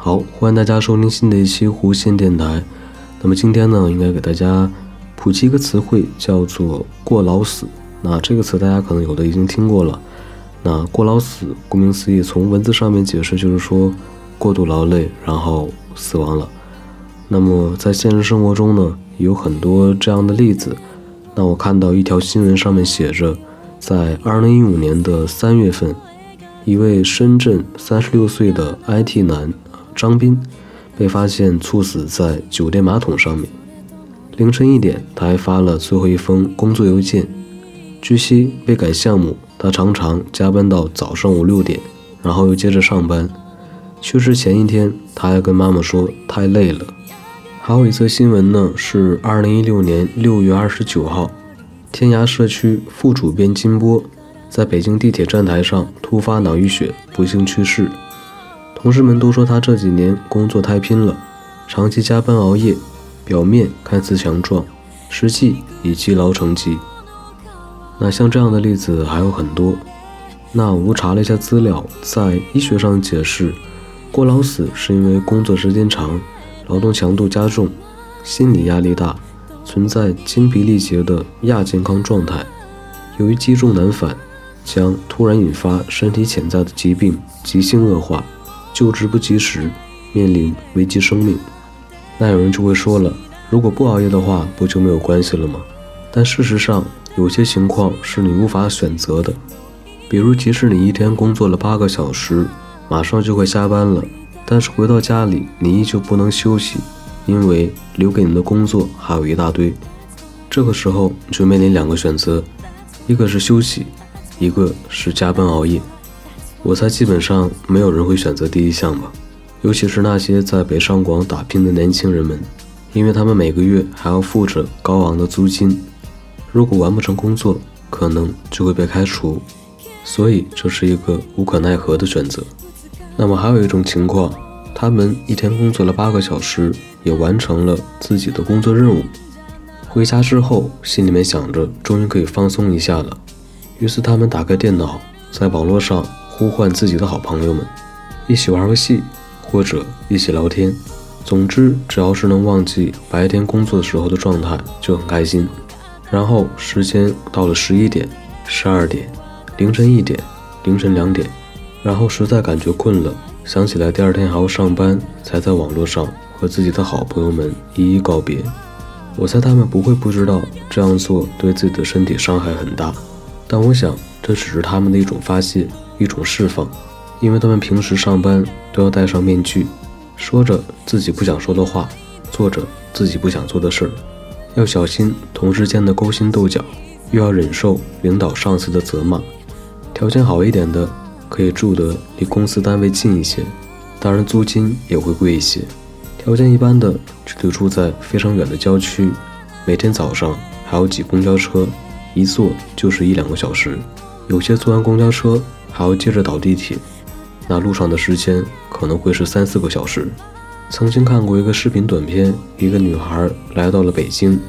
好，欢迎大家收听新的一期弧线电台。那么今天呢，应该给大家普及一个词汇，叫做“过劳死”。那这个词大家可能有的已经听过了。那“过劳死”顾名思义，从文字上面解释就是说过度劳累，然后死亡了。那么在现实生活中呢，有很多这样的例子。那我看到一条新闻上面写着，在2015年的三月份。一位深圳三十六岁的 IT 男张斌被发现猝死在酒店马桶上面。凌晨一点，他还发了最后一封工作邮件。据悉，为赶项目，他常常加班到早上五六点，然后又接着上班。去世前一天，他还跟妈妈说太累了。还有一则新闻呢，是二零一六年六月二十九号，天涯社区副主编金波。在北京地铁站台上突发脑溢血，不幸去世。同事们都说他这几年工作太拼了，长期加班熬夜，表面看似强壮，实际已积劳成疾。那像这样的例子还有很多。那我查了一下资料，在医学上解释，过劳死是因为工作时间长，劳动强度加重，心理压力大，存在精疲力竭的亚健康状态，由于积重难返。将突然引发身体潜在的疾病急性恶化，救治不及时，面临危及生命。那有人就会说了，如果不熬夜的话，不就没有关系了吗？但事实上，有些情况是你无法选择的。比如，即使你一天工作了八个小时，马上就会下班了，但是回到家里，你依旧不能休息，因为留给你的工作还有一大堆。这个时候，你就面临两个选择，一个是休息。一个是加班熬夜，我猜基本上没有人会选择第一项吧，尤其是那些在北上广打拼的年轻人们，因为他们每个月还要付着高昂的租金，如果完不成工作，可能就会被开除，所以这是一个无可奈何的选择。那么还有一种情况，他们一天工作了八个小时，也完成了自己的工作任务，回家之后心里面想着，终于可以放松一下了。于是他们打开电脑，在网络上呼唤自己的好朋友们，一起玩游戏或者一起聊天。总之，只要是能忘记白天工作的时候的状态，就很开心。然后时间到了十一点、十二点、凌晨一点、凌晨两点，然后实在感觉困了，想起来第二天还要上班，才在网络上和自己的好朋友们一一告别。我猜他们不会不知道这样做对自己的身体伤害很大。但我想，这只是他们的一种发泄，一种释放，因为他们平时上班都要戴上面具，说着自己不想说的话，做着自己不想做的事儿，要小心同事间的勾心斗角，又要忍受领导上司的责骂。条件好一点的，可以住得离公司单位近一些，当然租金也会贵一些；条件一般的，就得住在非常远的郊区，每天早上还要挤公交车。一坐就是一两个小时，有些坐完公交车还要接着倒地铁，那路上的时间可能会是三四个小时。曾经看过一个视频短片，一个女孩来到了北京，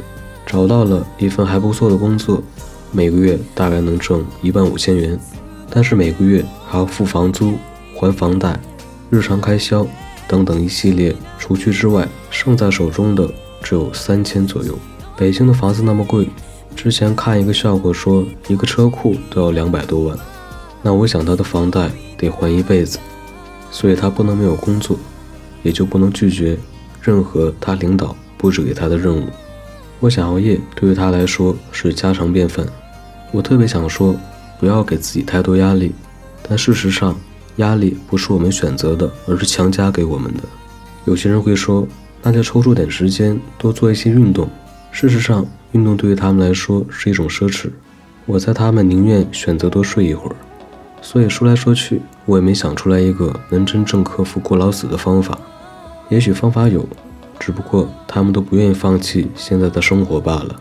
找到了一份还不错的工作，每个月大概能挣一万五千元，但是每个月还要付房租、还房贷、日常开销等等一系列，除去之外，剩在手中的只有三千左右。北京的房子那么贵。之前看一个笑话，说一个车库都要两百多万，那我想他的房贷得还一辈子，所以他不能没有工作，也就不能拒绝任何他领导布置给他的任务。我想熬夜对于他来说是家常便饭。我特别想说，不要给自己太多压力，但事实上，压力不是我们选择的，而是强加给我们的。有些人会说，那就抽出点时间多做一些运动。事实上。运动对于他们来说是一种奢侈，我猜他们宁愿选择多睡一会儿。所以说来说去，我也没想出来一个能真正克服过劳死的方法。也许方法有，只不过他们都不愿意放弃现在的生活罢了。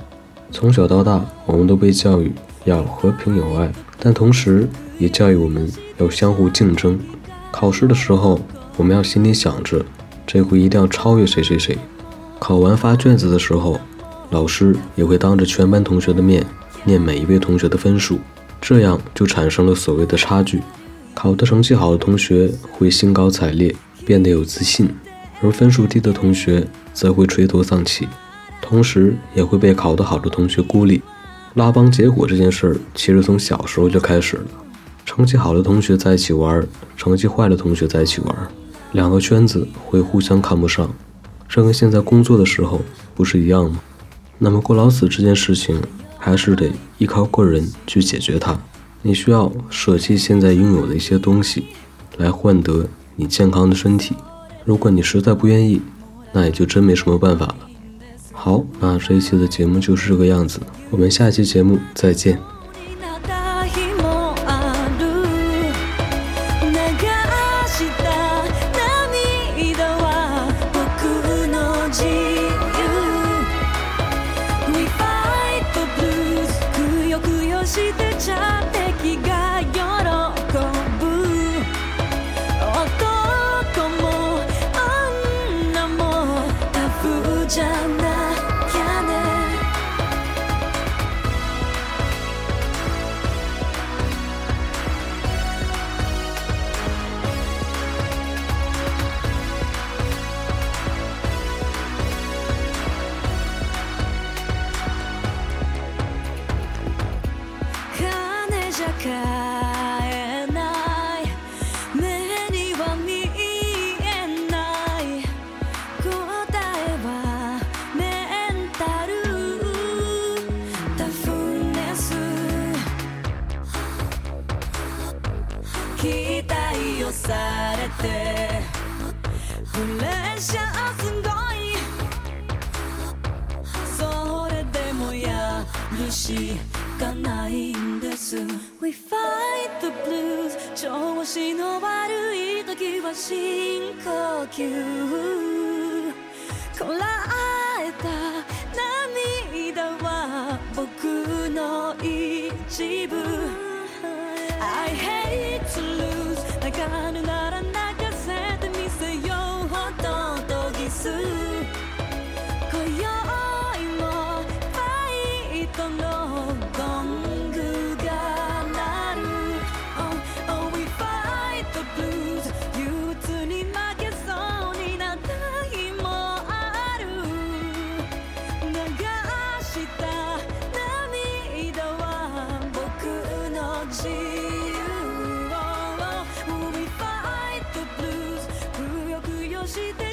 从小到大，我们都被教育要和平友爱，但同时也教育我们要相互竞争。考试的时候，我们要心里想着这回一定要超越谁谁谁。考完发卷子的时候。老师也会当着全班同学的面念每一位同学的分数，这样就产生了所谓的差距。考得成绩好的同学会兴高采烈，变得有自信，而分数低的同学则会垂头丧气，同时也会被考得好的同学孤立。拉帮结伙这件事儿，其实从小时候就开始了。成绩好的同学在一起玩，成绩坏的同学在一起玩，两个圈子会互相看不上。这跟现在工作的时候不是一样吗？那么过劳死这件事情，还是得依靠个人去解决它。你需要舍弃现在拥有的一些东西，来换得你健康的身体。如果你实在不愿意，那也就真没什么办法了。好，那这一期的节目就是这个样子，我们下期节目再见。期待をされて。プレッシャーすごい。それでもやるしかないんです。We fight the blues 調子の悪い時は深呼吸。こらえた涙は僕の一部。I hate to lose 泣かぬな si te